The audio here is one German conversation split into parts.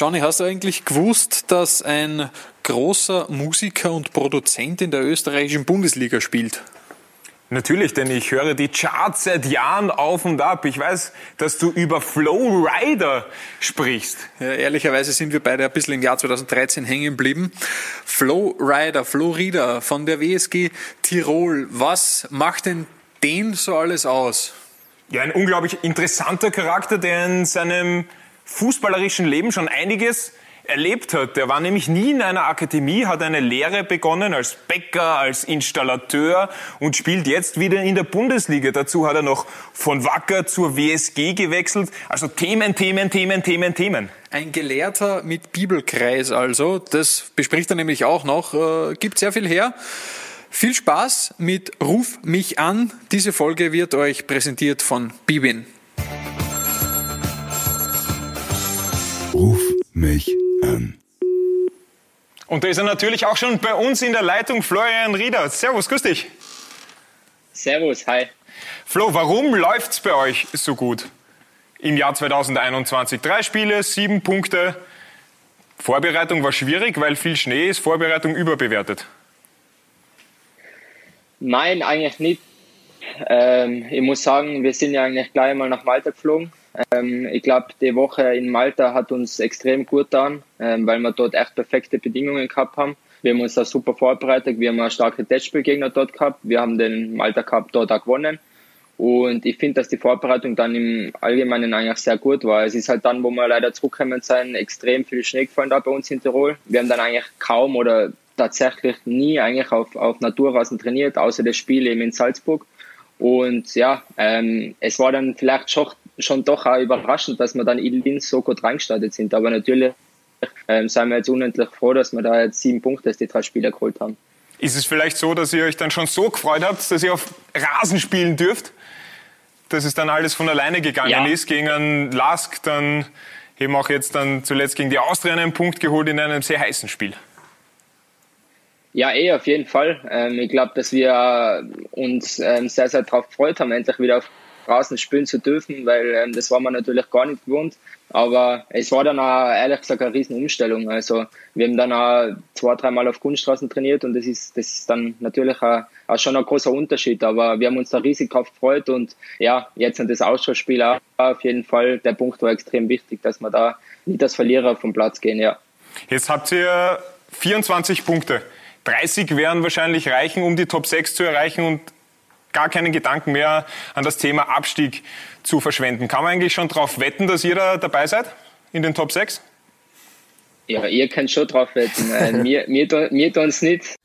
Johnny, hast du eigentlich gewusst, dass ein großer Musiker und Produzent in der österreichischen Bundesliga spielt? Natürlich, denn ich höre die Charts seit Jahren auf und ab. Ich weiß, dass du über Flow Rider sprichst. Ja, ehrlicherweise sind wir beide ein bisschen im Jahr 2013 hängen geblieben. Flow Rider, Flow Rider von der WSG Tirol. Was macht denn den so alles aus? Ja, ein unglaublich interessanter Charakter, der in seinem fußballerischen Leben schon einiges erlebt hat. Der war nämlich nie in einer Akademie, hat eine Lehre begonnen als Bäcker, als Installateur und spielt jetzt wieder in der Bundesliga. Dazu hat er noch von Wacker zur WSG gewechselt. Also Themen, Themen, Themen, Themen, Themen. Ein Gelehrter mit Bibelkreis also. Das bespricht er nämlich auch noch. Äh, gibt sehr viel her. Viel Spaß mit Ruf mich an. Diese Folge wird euch präsentiert von Bibin. Ruf mich an. Und da ist er natürlich auch schon bei uns in der Leitung, Florian Rieder. Servus, grüß dich. Servus, hi. Flo, warum läuft es bei euch so gut im Jahr 2021? Drei Spiele, sieben Punkte. Vorbereitung war schwierig, weil viel Schnee ist. Vorbereitung überbewertet. Nein, eigentlich nicht. Ähm, ich muss sagen, wir sind ja eigentlich gleich mal nach Malta geflogen. Ähm, ich glaube, die Woche in Malta hat uns extrem gut getan, ähm, weil wir dort echt perfekte Bedingungen gehabt haben. Wir haben uns da super vorbereitet. Wir haben starke Testspielgegner dort gehabt. Wir haben den Malta Cup dort auch gewonnen. Und ich finde, dass die Vorbereitung dann im Allgemeinen eigentlich sehr gut war. Es ist halt dann, wo wir leider zurückgekommen sind, extrem viel Schnee gefallen da bei uns in Tirol. Wir haben dann eigentlich kaum oder tatsächlich nie eigentlich auf, auf Naturrasen trainiert, außer das Spiel eben in Salzburg. Und ja, ähm, es war dann vielleicht schon, schon doch auch überraschend, dass wir dann in Linz so gut reingestartet sind. Aber natürlich ähm, sind wir jetzt unendlich froh, dass wir da jetzt sieben Punkte aus die drei Spiele geholt haben. Ist es vielleicht so, dass ihr euch dann schon so gefreut habt, dass ihr auf Rasen spielen dürft, dass es dann alles von alleine gegangen ja. ist gegen einen Lask, dann eben auch jetzt dann zuletzt gegen die Austria einen Punkt geholt in einem sehr heißen Spiel? Ja, eh, auf jeden Fall. Ähm, ich glaube, dass wir uns ähm, sehr, sehr darauf gefreut haben, endlich wieder auf Rasen spielen zu dürfen, weil ähm, das war man natürlich gar nicht gewohnt. Aber es war dann auch, ehrlich gesagt, eine Riesenumstellung. Also wir haben dann auch zwei, dreimal auf Kunststraßen trainiert und das ist, das ist dann natürlich auch, auch schon ein großer Unterschied. Aber wir haben uns da riesig drauf gefreut und ja, jetzt an das Ausschussspiel auch auf jeden Fall. Der Punkt war extrem wichtig, dass wir da nicht als Verlierer vom Platz gehen, ja. Jetzt habt ihr 24 Punkte. 30 werden wahrscheinlich reichen, um die Top 6 zu erreichen und gar keinen Gedanken mehr an das Thema Abstieg zu verschwenden. Kann man eigentlich schon darauf wetten, dass ihr da dabei seid in den Top 6? Ja, ihr könnt schon drauf wetten. Mir, mir, mir tun es nicht.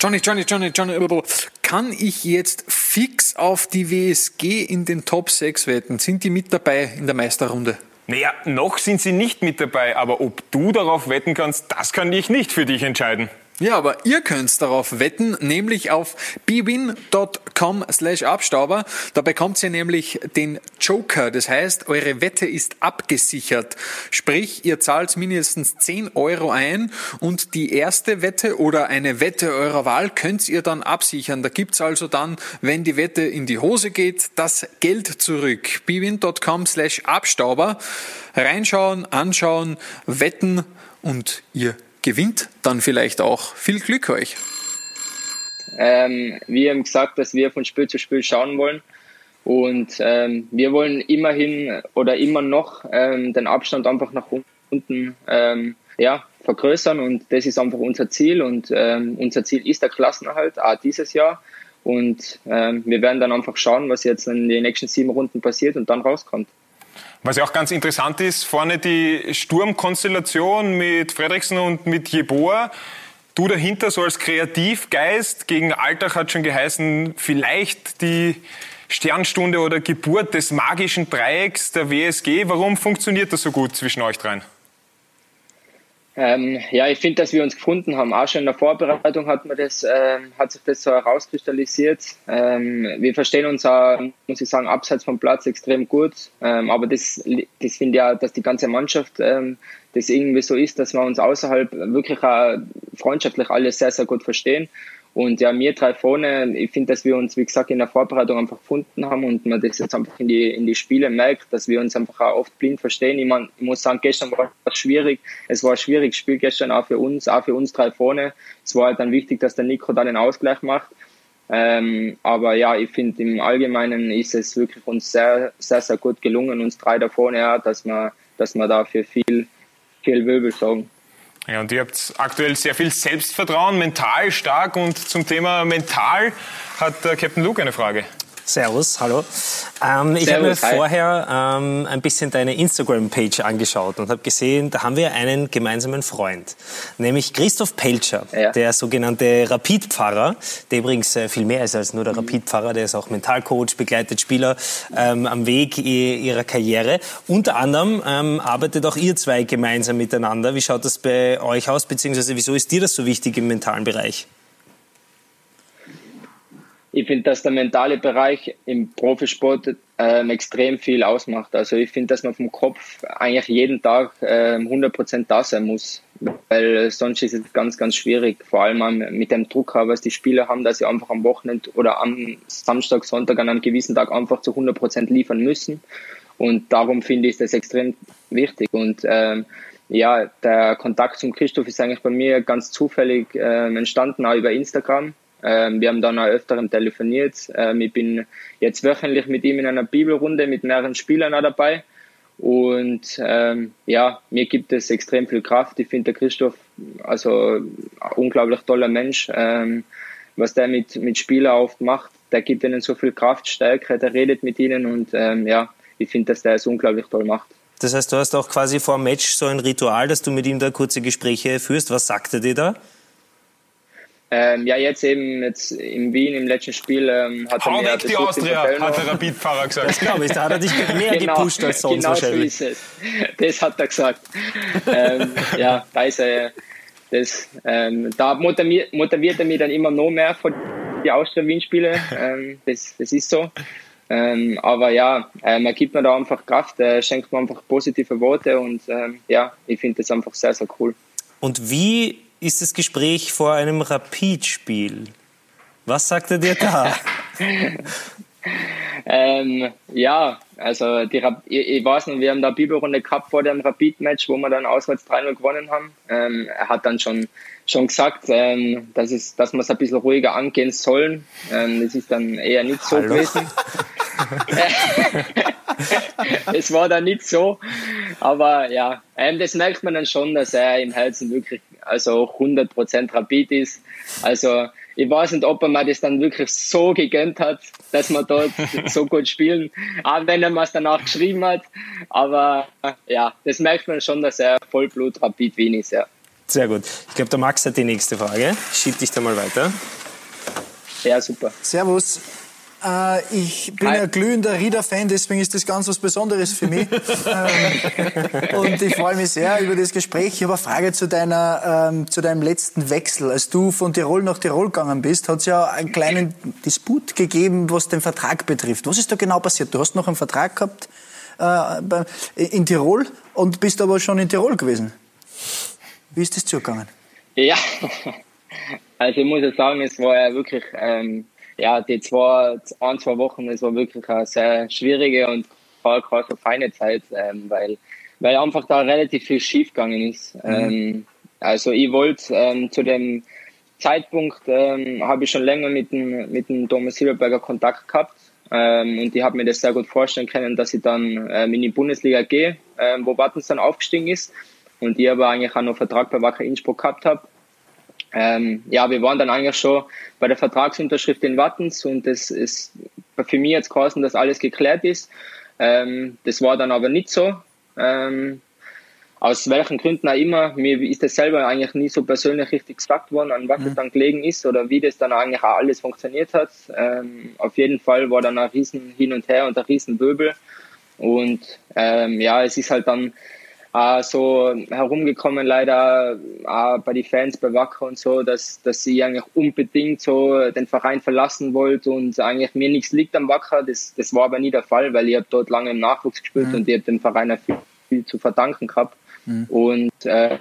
Johnny, Johnny, Johnny, Johnny, kann ich jetzt fix auf die WSG in den Top 6 wetten? Sind die mit dabei in der Meisterrunde? Naja, noch sind sie nicht mit dabei, aber ob du darauf wetten kannst, das kann ich nicht für dich entscheiden. Ja, aber ihr könnt darauf wetten, nämlich auf bwin.com slash Abstauber. Da bekommt ihr nämlich den Joker. Das heißt, eure Wette ist abgesichert. Sprich, ihr zahlt mindestens 10 Euro ein und die erste Wette oder eine Wette eurer Wahl könnt ihr dann absichern. Da gibt's also dann, wenn die Wette in die Hose geht, das Geld zurück. bwin.com slash Abstauber. Reinschauen, anschauen, wetten und ihr gewinnt dann vielleicht auch. Viel Glück euch! Ähm, wir haben gesagt, dass wir von Spiel zu Spiel schauen wollen. Und ähm, wir wollen immerhin oder immer noch ähm, den Abstand einfach nach unten ähm, ja, vergrößern. Und das ist einfach unser Ziel. Und ähm, unser Ziel ist der Klassenerhalt, auch dieses Jahr. Und ähm, wir werden dann einfach schauen, was jetzt in den nächsten sieben Runden passiert und dann rauskommt. Was ja auch ganz interessant ist, vorne die Sturmkonstellation mit Fredriksen und mit Jeboa. Du dahinter so als Kreativgeist gegen Alltag hat schon geheißen, vielleicht die Sternstunde oder Geburt des magischen Dreiecks der WSG. Warum funktioniert das so gut zwischen euch dreien? Ähm, ja, ich finde, dass wir uns gefunden haben. Auch schon in der Vorbereitung hat, man das, äh, hat sich das so herauskristallisiert. Ähm, wir verstehen uns auch, muss ich sagen, abseits vom Platz extrem gut. Ähm, aber das, das finde ich auch, dass die ganze Mannschaft ähm, das irgendwie so ist, dass wir uns außerhalb wirklich auch freundschaftlich alle sehr, sehr gut verstehen. Und ja, wir drei vorne, ich finde, dass wir uns, wie gesagt, in der Vorbereitung einfach gefunden haben und man das jetzt einfach in die, in die Spiele merkt, dass wir uns einfach auch oft blind verstehen. Ich, mein, ich muss sagen, gestern war es schwierig. Es war ein schwieriges Spiel gestern auch für uns, auch für uns drei vorne. Es war halt dann wichtig, dass der Nico da den Ausgleich macht. Ähm, aber ja, ich finde im Allgemeinen ist es wirklich uns sehr, sehr, sehr gut gelungen, uns drei da vorne, ja, dass wir, dass wir dafür viel, viel Wirbel sorgen. Ja, und ihr habt aktuell sehr viel Selbstvertrauen, mental stark. Und zum Thema mental hat äh, Captain Luke eine Frage. Servus, hallo. Ähm, ich habe mir vorher ähm, ein bisschen deine Instagram-Page angeschaut und habe gesehen, da haben wir einen gemeinsamen Freund, nämlich Christoph Pelcher, ja. der sogenannte Rapid-Pfarrer, der übrigens äh, viel mehr ist als nur der Rapid-Pfarrer, der ist auch Mentalcoach, begleitet Spieler ähm, am Weg ihrer Karriere. Unter anderem ähm, arbeitet auch ihr zwei gemeinsam miteinander. Wie schaut das bei euch aus, beziehungsweise wieso ist dir das so wichtig im mentalen Bereich? Ich finde, dass der mentale Bereich im Profisport ähm, extrem viel ausmacht. Also ich finde, dass man vom Kopf eigentlich jeden Tag ähm, 100% da sein muss, weil sonst ist es ganz, ganz schwierig. Vor allem mit dem Druck, was die Spieler haben, dass sie einfach am Wochenende oder am Samstag, Sonntag an einem gewissen Tag einfach zu 100% liefern müssen. Und darum finde ich das extrem wichtig. Und ähm, ja, der Kontakt zum Christoph ist eigentlich bei mir ganz zufällig ähm, entstanden, auch über Instagram. Ähm, wir haben dann auch öfteren telefoniert. Ähm, ich bin jetzt wöchentlich mit ihm in einer Bibelrunde mit mehreren Spielern auch dabei. Und ähm, ja, mir gibt es extrem viel Kraft. Ich finde der Christoph also ein unglaublich toller Mensch. Ähm, was der mit, mit Spielern oft macht, der gibt ihnen so viel Kraft, Stärke, der redet mit ihnen und ähm, ja, ich finde, dass der es unglaublich toll macht. Das heißt, du hast auch quasi vor dem Match so ein Ritual, dass du mit ihm da kurze Gespräche führst. Was sagt er dir da? Ähm, ja, jetzt eben jetzt in Wien im letzten Spiel ähm, hat Hau er mir weg die Austria, hat der Rapid-Fahrer gesagt. Das glaube ich, da hat er dich mehr genau, gepusht als sonst genau wahrscheinlich. So ist es. Das hat er gesagt. ähm, ja, da ist er, das, ähm, da motiviert, motiviert er mich dann immer noch mehr für die Austria-Wien-Spiele. Ähm, das, das ist so. Ähm, aber ja, ähm, er gibt mir da einfach Kraft, er schenkt mir einfach positive Worte und ähm, ja, ich finde das einfach sehr, sehr cool. Und wie ist das Gespräch vor einem Rapid-Spiel. Was sagt er dir da? ähm, ja, also die, ich, ich, weiß nicht, wir haben da Bibelrunde gehabt vor dem Rapid-Match, wo wir dann auswärts 3-0 gewonnen haben. Ähm, er hat dann schon, schon gesagt, ähm, dass, es, dass wir es ein bisschen ruhiger angehen sollen. Ähm, das ist dann eher nicht so Hallo. gewesen. es war dann nicht so. Aber ja, ähm, das merkt man dann schon, dass er im Herzen wirklich also 100% Rapid ist. Also ich weiß nicht, ob er mir das dann wirklich so gegönnt hat, dass wir dort so gut spielen, auch wenn er mir es danach geschrieben hat. Aber ja, das merkt man schon, dass er Vollblut Rapid Wien ist, ja. Sehr gut. Ich glaube, der Max hat die nächste Frage. Schieb dich da mal weiter. Ja, super. Servus. Äh, ich bin ein glühender Rieder-Fan, deswegen ist das ganz was Besonderes für mich. ähm, und ich freue mich sehr über das Gespräch. Ich habe eine Frage zu, deiner, ähm, zu deinem letzten Wechsel. Als du von Tirol nach Tirol gegangen bist, hat es ja einen kleinen Disput gegeben, was den Vertrag betrifft. Was ist da genau passiert? Du hast noch einen Vertrag gehabt äh, in Tirol und bist aber schon in Tirol gewesen. Wie ist das zugegangen? Ja, also ich muss ja sagen, es war ja wirklich... Ähm ja, die zwei, ein, zwei Wochen, das war wirklich eine sehr schwierige und keine so feine Zeit, ähm, weil, weil einfach da relativ viel schief gegangen ist. Mhm. Ähm, also ich wollte ähm, zu dem Zeitpunkt ähm, habe ich schon länger mit dem, mit dem Thomas Silberberger Kontakt gehabt ähm, und ich habe mir das sehr gut vorstellen können, dass ich dann ähm, in die Bundesliga gehe, wo Wattens dann aufgestiegen ist und ich aber eigentlich auch noch Vertrag bei Wacker Innsbruck gehabt habe ähm, ja, wir waren dann eigentlich schon bei der Vertragsunterschrift in Wattens und das ist für mich jetzt geheißen, dass alles geklärt ist. Ähm, das war dann aber nicht so. Ähm, aus welchen Gründen auch immer, mir ist das selber eigentlich nie so persönlich richtig gesagt worden, an was mhm. es dann gelegen ist oder wie das dann eigentlich auch alles funktioniert hat. Ähm, auf jeden Fall war dann ein riesen Hin und Her und ein riesen Böbel. Und ähm, ja, es ist halt dann äh, so herumgekommen, leider äh, bei den Fans bei Wacker und so, dass, dass sie eigentlich unbedingt so den Verein verlassen wollte und eigentlich mir nichts liegt am Wacker. Das, das war aber nie der Fall, weil ich habe dort lange im Nachwuchs gespielt mhm. und ich habe dem Verein viel, viel zu verdanken gehabt. Mhm. Und äh,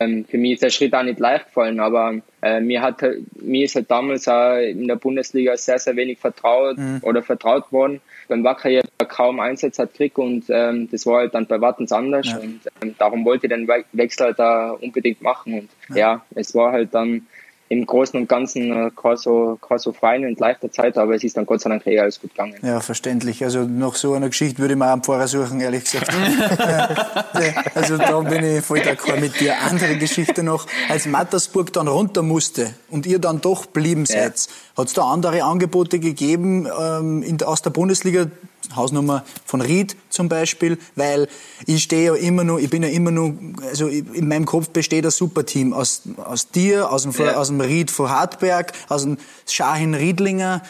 ähm, für mich ist der Schritt auch nicht leicht gefallen, aber äh, mir, hat, mir ist halt damals auch in der Bundesliga sehr, sehr wenig vertraut mhm. oder vertraut worden. Beim Wacker ja kaum Einsatz hat gekriegt und ähm, das war halt dann bei Wattens anders ja. und ähm, darum wollte ich den Wechsel halt da unbedingt machen und ja, ja es war halt dann im Großen und Ganzen äh, kein so, kein so fein und leichter Zeit, aber es ist dann Gott sei Dank eh alles gut gegangen. Ja, verständlich. Also nach so einer Geschichte würde ich mir auch einen Pfarrer suchen, ehrlich gesagt. also da bin ich voll d'accord mit dir. Andere Geschichte noch, als Mattersburg dann runter musste und ihr dann doch blieben ja. seid, hat es da andere Angebote gegeben ähm, in, aus der Bundesliga, Hausnummer von Ried zum Beispiel, weil ich stehe ja immer nur, ich bin ja immer nur, also in meinem Kopf besteht ein Superteam aus, aus dir, aus dem, ja. aus dem Ried von Hartberg, aus dem Schahin Riedlinger,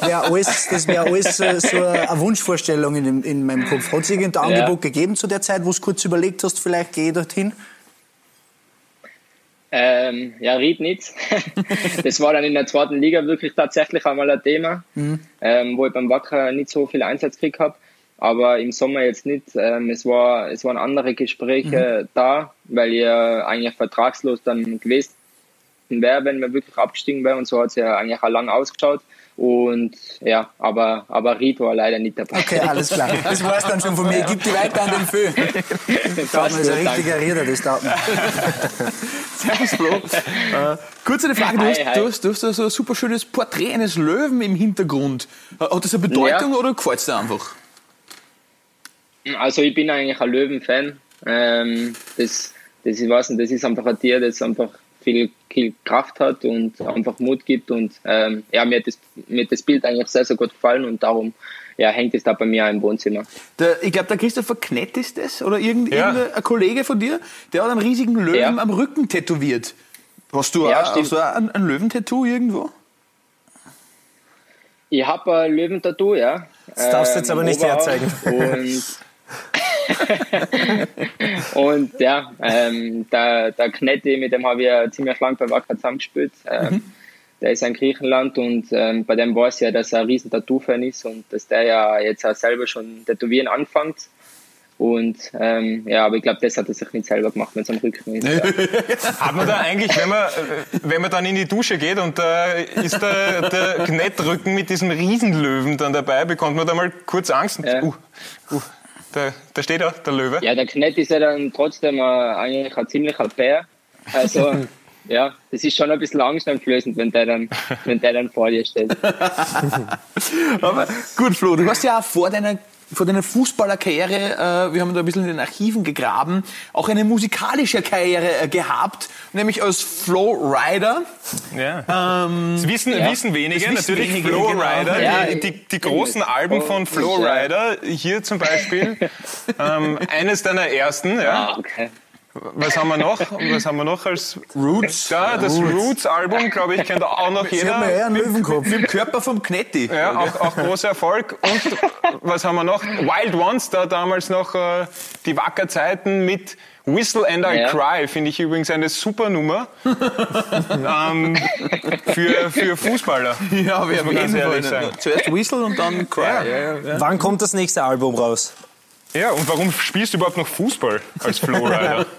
wär alles, das wäre alles so, so, eine Wunschvorstellung in, in meinem Kopf. Hat es irgendein ja. Angebot gegeben zu der Zeit, wo du kurz überlegt hast, vielleicht gehe ich dorthin? Ähm, ja, Ried nicht. das war dann in der zweiten Liga wirklich tatsächlich einmal ein Thema, mhm. ähm, wo ich beim Wacker nicht so viel Einsatz gekriegt habe. Aber im Sommer jetzt nicht. Ähm, es, war, es waren andere Gespräche mhm. da, weil ich eigentlich vertragslos dann gewesen wäre, wenn wir wirklich abgestiegen wären. Und so hat es ja eigentlich auch lang ausgeschaut. Und ja, aber, aber Ried war leider nicht dabei. Okay, alles klar. Das war es dann schon von mir. Gib die weiter an den Föhn. Das ist ein richtiger Rieder, das taugt Servus, Flo. Äh, kurz eine Frage. Du hast, hi, Du, hast, du hast so ein super schönes Porträt eines Löwen im Hintergrund. Äh, hat das eine Bedeutung ja. oder gefällt es dir einfach? Also, ich bin eigentlich ein Löwen-Fan. Ähm, das, das, ich weiß nicht, das ist einfach ein Tier, das einfach viel, viel Kraft hat und einfach Mut gibt. Und ähm, ja, mir hat, das, mir hat das Bild eigentlich sehr, sehr gut gefallen und darum ja, hängt es da bei mir im Wohnzimmer. Der, ich glaube, der Christopher Knett ist das oder irgend, ja. irgendein Kollege von dir, der hat einen riesigen Löwen ja. am Rücken tätowiert. Hast du, ja, auch, hast du auch ein, ein Löwentattoo irgendwo? Ich habe ein Löwentattoo, ja. Das darfst du jetzt aber nicht herzeigen. Und und ja, ähm, der, der Knetti, mit dem habe ich ja ziemlich lang bei Wacker zusammengespielt. Ähm, mhm. Der ist in Griechenland und ähm, bei dem weiß ich ja, dass er ein riesen Tattoo-Fan ist und dass der ja jetzt auch selber schon tätowieren anfängt. Und ähm, ja, aber ich glaube, das hat er sich nicht selber gemacht, wenn es am Rücken ist. Ja. hat man da eigentlich, wenn man, wenn man dann in die Dusche geht und da äh, ist der, der Knettrücken mit diesem Riesenlöwen dann dabei, bekommt man da mal kurz Angst? Ja. Uh, uh. Da, da steht er, der Löwe. Ja, der Knett ist ja dann trotzdem äh, eigentlich ein ziemlicher Bär. Also, ja, das ist schon ein bisschen angsteinflößend, wenn der dann, wenn der dann vor dir steht. Aber gut, Flo, du hast ja auch vor deiner vor deiner Fußballerkarriere, äh, wir haben da ein bisschen in den Archiven gegraben, auch eine musikalische Karriere äh, gehabt, nämlich als Flow Rider. Ja. Ähm, das wissen, ja. wissen wenige, wissen natürlich wenige, Flow genau. Ja, die, die, die, großen Alben von Flow Rider, hier zum Beispiel, ähm, eines deiner ersten, ja. Ah, okay. Was haben wir noch? Was haben wir noch als Roots? Ja, das Roots-Album, glaube ich, kennt auch noch jeder. Sie eher einen Löwenkopf. Mit dem Körper vom Knetti. Ja, auch, auch großer Erfolg. Und was haben wir noch? Wild Ones, da damals noch äh, die Wackerzeiten mit Whistle and I ja. Cry, finde ich übrigens eine super Nummer ähm, für, für Fußballer. Ja, wir haben ganz ehrlich sagen. Zuerst Whistle und dann Cry. Ja. Ja, Wann kommt das nächste Album raus? Ja, und warum spielst du überhaupt noch Fußball als Flowrider?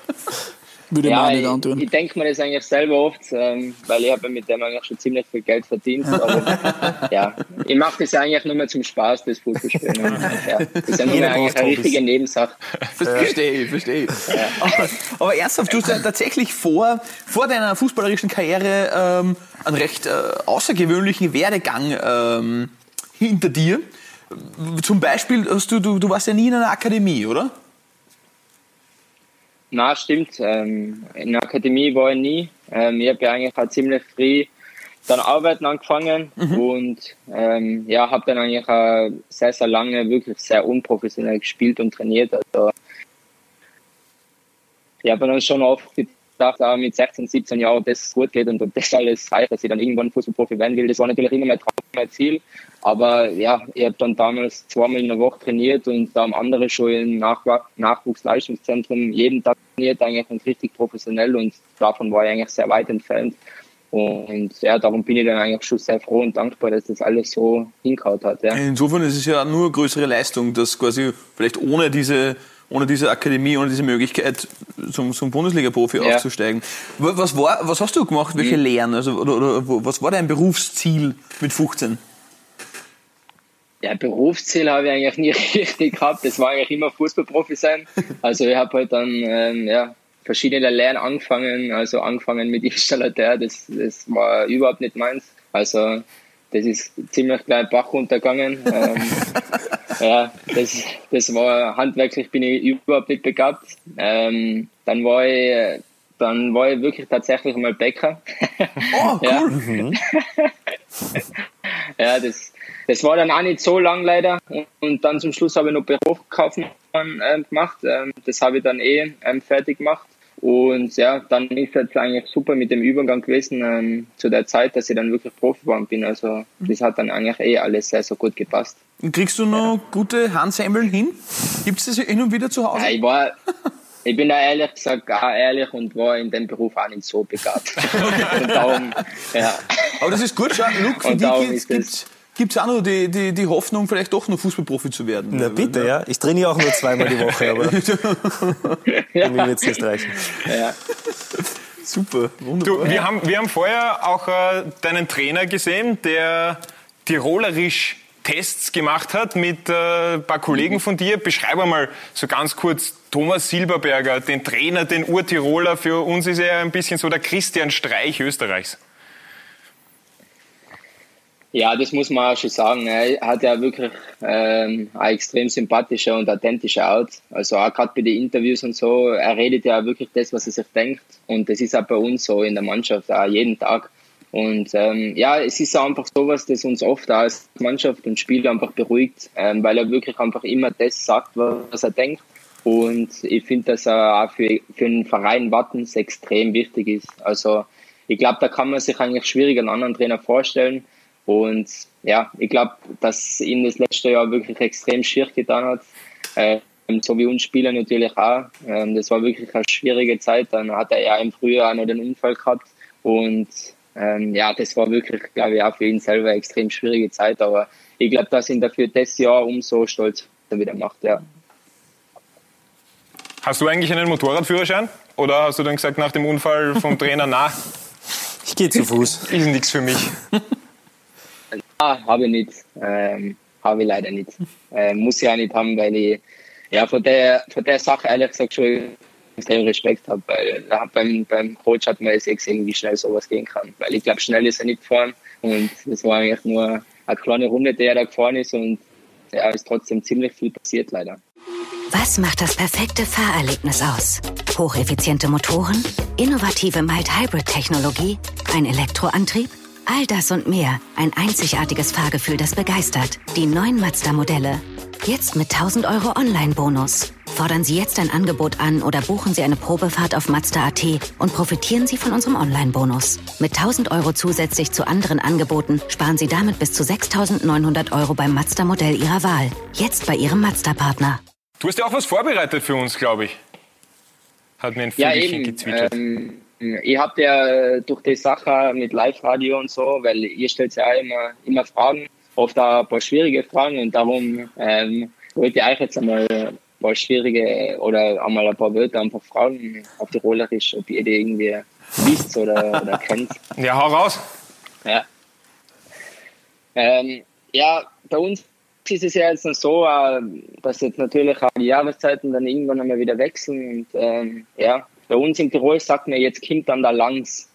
Würde ja, man nicht antun. Ich, ich denke mir das eigentlich selber oft, ähm, weil ich habe mit dem eigentlich schon ziemlich viel Geld verdient. Aber ja, ich mache das eigentlich nur mehr zum Spaß, das Fußballspielen. ja, das ist ja nur eigentlich eine richtige Nebensache. Verstehe ich, verstehe ich. Ja. Aber, aber, ernsthaft, du hast ja tatsächlich vor, vor deiner fußballerischen Karriere ähm, einen recht äh, außergewöhnlichen Werdegang ähm, hinter dir. Zum Beispiel, hast du, du, du warst ja nie in einer Akademie, oder? Na, stimmt. Ähm, in der Akademie war ich nie. Ähm, ich habe ja eigentlich auch ziemlich früh dann arbeiten angefangen mhm. und ähm, ja, habe dann eigentlich auch sehr, sehr lange wirklich sehr unprofessionell gespielt und trainiert. Also ich habe dann schon oft gedacht, auch mit 16, 17 Jahren, das gut geht und, und das alles reicht, dass ich dann irgendwann Fußballprofi werden will. Das war natürlich immer mein Traum, mein Ziel. Aber ja, ich habe dann damals zweimal in der Woche trainiert und da haben andere schon im Nachwuchsleistungszentrum jeden Tag trainiert, eigentlich und richtig professionell und davon war ich eigentlich sehr weit entfernt. Und ja, darum bin ich dann eigentlich schon sehr froh und dankbar, dass das alles so hinkaut hat. Ja. Insofern ist es ja nur größere Leistung, dass quasi vielleicht ohne diese ohne diese Akademie, ohne diese Möglichkeit, zum, zum Bundesliga-Profi ja. aufzusteigen. Was, war, was hast du gemacht? Welche mhm. Lehren? Also, oder, oder was war dein Berufsziel mit 15? Ja, Berufsziel habe ich eigentlich nie richtig gehabt. Das war eigentlich immer Fußballprofi sein. Also ich habe halt dann ähm, ja, verschiedene Lehren angefangen. Also angefangen mit Installateur, das, das war überhaupt nicht meins. Also das ist ziemlich gleich Bach runtergegangen. ähm, ja, das, das war handwerklich bin ich überhaupt nicht begabt. Ähm, dann war ich dann war ich wirklich tatsächlich mal Bäcker. Oh, cool. ja. Ja, das, das war dann auch nicht so lang leider. Und dann zum Schluss habe ich noch Berufskaufmann äh, gemacht. Ähm, das habe ich dann eh ähm, fertig gemacht. Und ja, dann ist es eigentlich super mit dem Übergang gewesen ähm, zu der Zeit, dass ich dann wirklich Profi geworden bin. Also das hat dann eigentlich eh alles sehr, sehr gut gepasst. Und kriegst du noch ja. gute Handsemmeln hin? Gibt es das hin und wieder zu Hause? Ja, ich war, ich bin da ehrlich gesagt auch ehrlich und war in dem Beruf auch nicht so begabt. und darum, ja. Aber das ist gut, schau, Luke, für dich gibt's, gibt es auch noch die, die, die Hoffnung, vielleicht doch noch Fußballprofi zu werden. Na bitte, ja. Ich trainiere auch nur zweimal die Woche, aber ja. mir wird es nicht reichen. Ja. Super, wunderbar. Du, wir, haben, wir haben vorher auch äh, deinen Trainer gesehen, der tirolerisch Tests gemacht hat mit äh, ein paar Kollegen von dir. Beschreib mal so ganz kurz Thomas Silberberger, den Trainer, den Urtiroler. Für uns ist er ein bisschen so der Christian Streich Österreichs. Ja, das muss man auch schon sagen. Er hat ja wirklich ähm, ein extrem sympathischer und authentischer Art. Also auch gerade bei den Interviews und so, er redet ja wirklich das, was er sich denkt. Und das ist auch bei uns so in der Mannschaft, auch jeden Tag. Und ähm, ja, es ist einfach sowas, das uns oft als Mannschaft und Spieler einfach beruhigt, ähm, weil er wirklich einfach immer das sagt, was er denkt. Und ich finde, dass er auch für, für einen Verein Wattens extrem wichtig ist. Also ich glaube, da kann man sich eigentlich schwierig einen anderen Trainer vorstellen. Und ja, ich glaube, dass ihm das letzte Jahr wirklich extrem schier getan hat. Ähm, so wie uns Spieler natürlich auch. Ähm, das war wirklich eine schwierige Zeit. Dann hat er ja im Frühjahr auch noch den Unfall gehabt. Und ähm, ja, das war wirklich, glaube ich, auch für ihn selber eine extrem schwierige Zeit. Aber ich glaube, dass ihn dafür das Jahr umso stolzer wieder macht. Ja. Hast du eigentlich einen Motorradführerschein? Oder hast du dann gesagt nach dem Unfall vom Trainer, na, ich gehe zu Fuß. Ist nichts für mich. Ah, habe ich nicht. Ähm, habe ich leider nicht. Ähm, muss ich auch nicht haben, weil ich ja, von, der, von der Sache ehrlich gesagt schon extrem Respekt habe, weil beim, beim Coach hat man jetzt gesehen, wie schnell sowas gehen kann. Weil ich glaube, schnell ist er nicht gefahren und es war eigentlich nur eine kleine Runde, die er da gefahren ist und ja, ist trotzdem ziemlich viel passiert leider. Was macht das perfekte Fahrerlebnis aus? Hocheffiziente Motoren, innovative Mild-Hybrid-Technologie, ein Elektroantrieb? All das und mehr. Ein einzigartiges Fahrgefühl, das begeistert. Die neuen Mazda-Modelle. Jetzt mit 1000 Euro Online-Bonus. Fordern Sie jetzt ein Angebot an oder buchen Sie eine Probefahrt auf Mazda.at und profitieren Sie von unserem Online-Bonus. Mit 1000 Euro zusätzlich zu anderen Angeboten sparen Sie damit bis zu 6900 Euro beim Mazda-Modell Ihrer Wahl. Jetzt bei Ihrem Mazda-Partner. Du hast ja auch was vorbereitet für uns, glaube ich. Hat mir ein Vögelchen ja, gezwitschert. Ähm ich habe ja durch die Sache mit Live-Radio und so, weil ihr stellt ja immer, immer Fragen, oft auch ein paar schwierige Fragen und darum ähm, wollte ich euch jetzt einmal ein paar schwierige oder einmal ein paar Wörter einfach fragen auf die Rollerisch, ob ihr die irgendwie wisst oder, oder kennt. Ja, hau raus. Ja. Ähm, ja, bei uns ist es ja jetzt noch so, äh, dass jetzt natürlich auch die Jahreszeiten dann irgendwann einmal wieder wechseln und ähm, ja, bei uns in Tirol sagt man, jetzt kommt dann der Langs.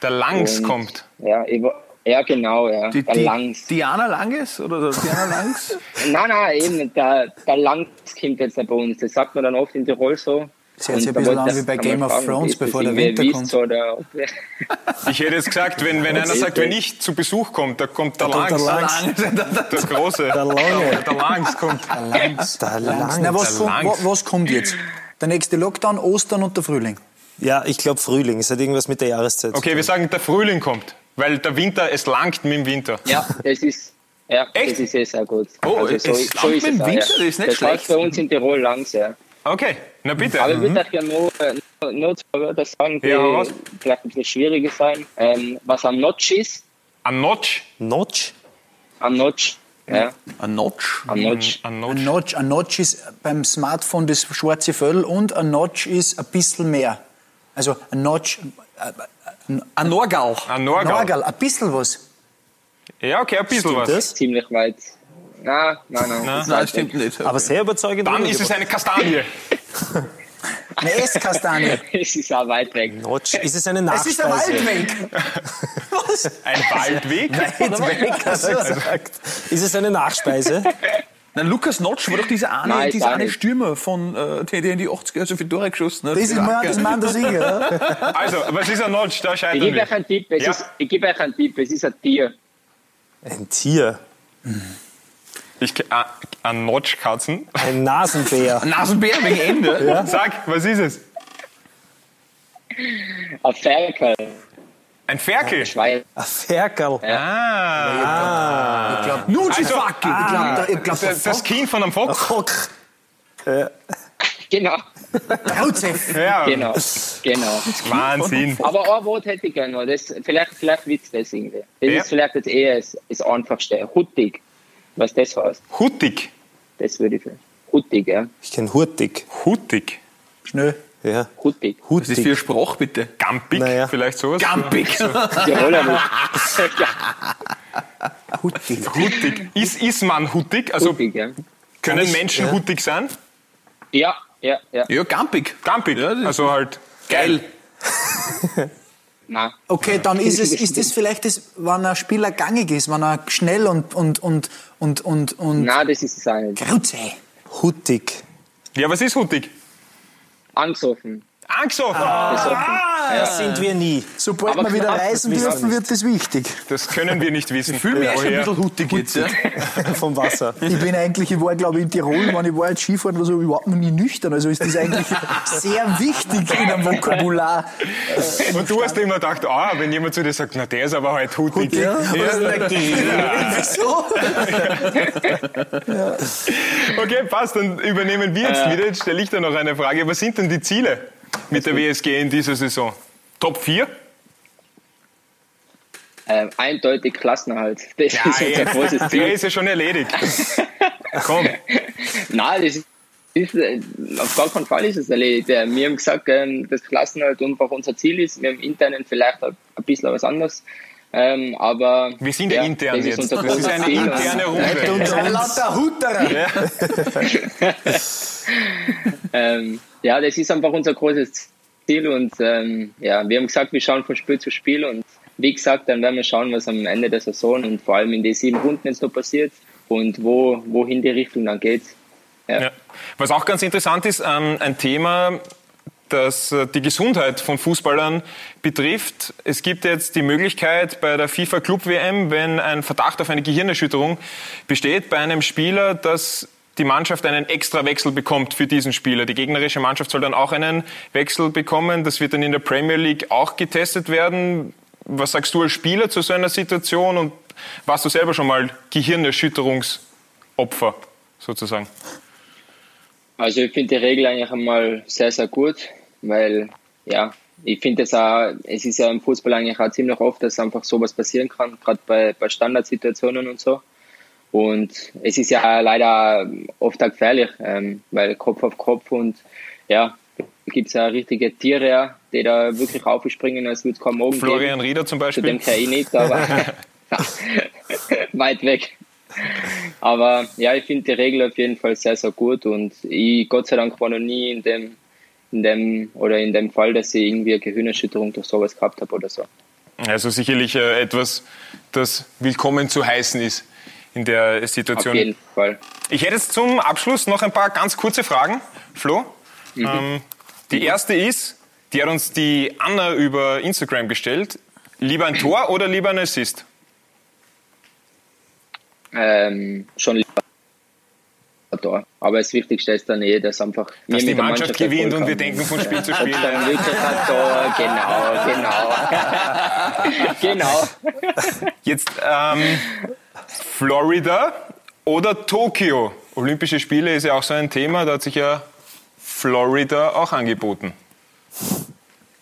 Der Langs und, kommt? Ja, ich, ja, genau, ja. Die, der die, Langs. Diana Langes oder Diana Langs? nein, nein, eben, der, der Langs kommt jetzt bei uns. Das sagt man dann oft in Tirol so. Das hört sich ein bisschen an wie bei Game of Thrones, bevor der Winter kommt. Oder ich hätte jetzt gesagt, wenn, wenn einer sagt, wenn ich zu Besuch komme, da kommt der Langs. Der, Langs. der Große. Der Lange. Der Langs kommt. Der Langs. Der Langs. Na, was, kommt, was kommt jetzt? Der nächste Lockdown, Ostern und der Frühling. Ja, ich glaube Frühling. Es hat irgendwas mit der Jahreszeit Okay, wir sagen, der Frühling kommt. Weil der Winter, es langt mit dem Winter. Ja, das ist, ja, Echt? das ist eh sehr gut. Oh, also so, es so mit dem Winter? Ja. Das ist nicht das schlecht. Das bei uns in Tirol lang sehr. Okay, na bitte. Aber ich würde euch ja nur, nur, nur zwei Wörter sagen, die ja, vielleicht ein bisschen schwieriger sein. Ähm, was am Notch ist. Am Notch? Notch? Am Notch. Ja. Ein Notch. Ein Notch. Ein Notch. Ein Notch ist beim Smartphone das schwarze Fell und ein Notch ist ein bisschen mehr. Also ein Notch. Äh, ein Norgal. Ein Norgal. Norgal, ein bisschen was. Ja, okay, ein bisschen was. Das? Ziemlich weit. Nein, nein, nein. Nein, das stimmt nicht. Aber sehr überzeugend. Dann ist es eine Kastanie. Eine Esskastanie. es ist auch weit weg. Notch. Ist es eine Es Nachspeise? ist ein Waldweg. Was? Ein Waldweg? Weit weg, hat er gesagt. Ist es eine Nachspeise? Nein, Lukas Notch war doch dieser eine, Nein, ist dieser eine. Stürmer von äh, der in die 80er so viele Tore geschossen hat. Das ist mein, das der Sieger. Ja? Also, was ist ein Notch? Da Ich scheitern gebe euch einen Tipp. Es Ja. ist, ich gebe euch einen Tipp. Es ist ein Tier. Ein Tier. Ich, ah, ein Notch-Katzen. Ein Nasenbär. Ein Nasenbär wegen Ende. Sag, was ist es? Ein Ferkel. Ein Ferkel. Schwein. Ein Ferkerl. Ah. Nutsch ist Also, fucking. Ich glaube, ich glaub, der Das, das Kind von einem Fox. Fock. Genau. Trauzef. Ja, Genau. Genau. Wahnsinn. Aber ein Wort hätte ich gerne noch. Das, vielleicht, vielleicht wird's das irgendwie. Das Ja. ist vielleicht jetzt eher das, das Einfachste. Huttig. Was das heißt. Huttig. Das würde ich. Huttig, ja. Ich kenne Hurtig. Huttig. Schnell. Ja. Huttig. Was ist das für Spruch, bitte? Gampig, Naja. vielleicht sowas. Gampig. Tiroler. Huttig. Huttig. Ist, ist man huttig? Also Huttig, ja. können ich- Menschen ja. huttig sein? Ja, ja, ja. Ja, gampig. Gampig. Ja, das- also halt Geil. Nein. Okay, dann ist es, ist das vielleicht das, wenn ein Spieler gangig ist, wenn er schnell und, und, und, und, und, und Nein, das ist es nicht. Krauze. Huttig. Ja, was ist huttig? Angesoffen. Angesoffen. Besoffen. Das sind wir nie. Sobald Aber wir wieder reisen das wissen dürfen, wir wird das wichtig. Das können wir nicht wissen. Fühl mich echt ein Woher? bisschen hutig jetzt. Ja. Vom Wasser. Ich bin eigentlich, ich war glaube ich in Tirol, wenn ich war jetzt Skifahren, war so überhaupt noch nie nüchtern. Also ist das eigentlich sehr wichtig in einem Vokabular. Und du hast immer gedacht, ah, wenn jemand zu dir sagt, na der ist aber halt huttig. Ja. Wieso? Okay, passt, dann übernehmen wir jetzt wieder. Jetzt stelle ich da noch eine Frage. Was sind denn die Ziele mit der WSG in dieser Saison? Top 4? Ähm, eindeutig Klassenerhalt. Das ist unser großes der Ziel. ist ja schon erledigt. Komm, Nein, das ist, ist, äh, auf gar keinen Fall ist es erledigt. Wir haben gesagt, ähm, dass Klassenerhalt einfach unser Ziel ist. Wir haben internen vielleicht ein bisschen was anderes. Ähm, aber wir sind ja, intern das ist jetzt. Das ist eine Ziel. interne Runde. Lauter Hutterer. ähm, ja, das ist einfach unser großes Ziel und ähm, ja, wir haben gesagt, wir schauen von Spiel zu Spiel und wie gesagt, dann werden wir schauen, was am Ende der Saison und vor allem in den sieben Runden jetzt noch passiert und wo, wohin die Richtung dann geht. Ja. Was auch ganz interessant ist, ähm, ein Thema, das äh, die Gesundheit von Fußballern betrifft. Es gibt jetzt die Möglichkeit bei der FIFA Club WM, wenn ein Verdacht auf eine Gehirnerschütterung besteht bei einem Spieler, dass die Mannschaft einen extra Wechsel bekommt für diesen Spieler. Die gegnerische Mannschaft soll dann auch einen Wechsel bekommen. Das wird dann in der Premier League auch getestet werden. Was sagst du als Spieler zu so einer Situation und warst du selber schon mal Gehirnerschütterungsopfer sozusagen? Also ich finde die Regel eigentlich einmal sehr, sehr gut, weil ja, ich finde es auch, es ist ja im Fußball eigentlich auch ziemlich oft, dass einfach sowas passieren kann, gerade bei, bei Standardsituationen und so. Und es ist ja leider oft auch gefährlich, ähm, weil Kopf auf Kopf und ja, gibt es ja richtige Tiere, die da wirklich aufspringen, als würde es kaum Morgen Florian geben. Rieder zum Zu dem Beispiel. kann ich nicht, aber weit weg. Aber ja, ich finde die Regel auf jeden Fall sehr, sehr gut und ich, Gott sei Dank, war noch nie in dem, in dem, oder in dem Fall, dass ich irgendwie eine Gehirnerschütterung durch sowas gehabt habe oder so. Also sicherlich äh, etwas, das willkommen zu heißen ist in der Auf Situation. jeden Fall. Ich hätte jetzt zum Abschluss noch ein paar ganz kurze Fragen, Flo. Ähm, die erste ist, die hat uns die Anna über Instagram gestellt. Lieber ein Tor oder lieber ein Assist? Ähm, schon lieber da. Aber das Wichtigste ist dann eh, dass einfach wir Dass die mit der Mannschaft gewinnt und wir denken von Spiel zu Spiel. Dann ein Tor, genau, genau. genau. Jetzt ähm, Florida oder Tokio? Olympische Spiele ist ja auch so ein Thema, da hat sich ja Florida auch angeboten.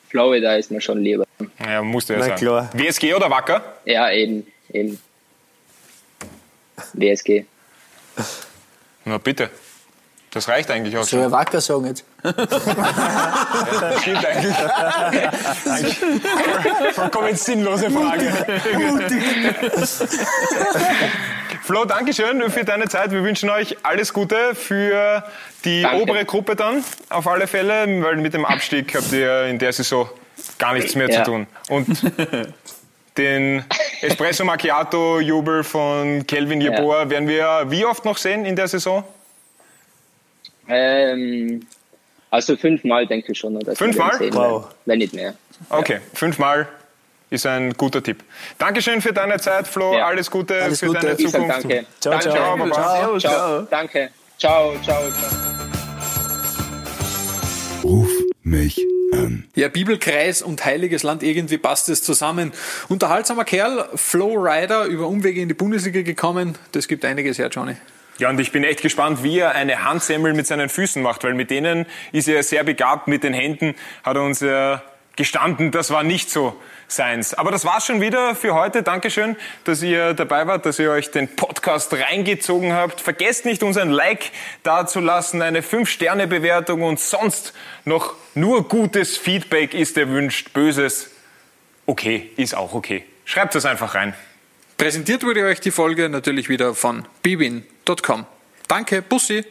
Florida ist mir schon lieber. Ja, musste ja Na sagen. klar. WSG oder Wacker? Ja, eben, eben. WSG. Na bitte. Das reicht eigentlich auch. Soll ich Wacker sagen jetzt? ja, das stimmt eigentlich. Vollkommen sinnlose Frage. Flo, danke schön für deine Zeit. Wir wünschen euch alles Gute für die danke. obere Gruppe dann, auf alle Fälle, weil mit dem Abstieg habt ihr in der Saison gar nichts mehr ja. zu tun. Und den Espresso Macchiato Jubel von Kelvin Jeboa ja. werden wir wie oft noch sehen in der Saison? Ähm, also fünfmal denke ich schon. Dass fünfmal? Sehen, wow. Wenn nicht mehr. Okay, ja. fünfmal ist ein guter Tipp. Dankeschön für deine Zeit, Flo. Ja. Alles Gute Alles für Gute. deine Zukunft. danke. Ciao, danke. ciao. Ciao, ciao, ciao. Danke. Ciao, ciao, ciao. Mich an. Ja, Bibelkreis und heiliges Land, irgendwie passt es zusammen. Unterhaltsamer Kerl, Flo Rider, über Umwege in die Bundesliga gekommen. Das gibt einiges her, Johnny. Ja, und ich bin echt gespannt, wie er eine Handsemmel mit seinen Füßen macht, weil mit denen ist er sehr begabt, mit den Händen hat er uns ja gestanden, das war nicht so seins. Aber das war's schon wieder für heute. Dankeschön, dass ihr dabei wart, dass ihr euch den Podcast reingezogen habt. Vergesst nicht, uns ein Like dazulassen, eine 5-Sterne-Bewertung und sonst noch nur gutes Feedback ist erwünscht. Böses, okay, ist auch okay. Schreibt es einfach rein. Präsentiert wurde euch die Folge natürlich wieder von bwin.com. Danke, Bussi!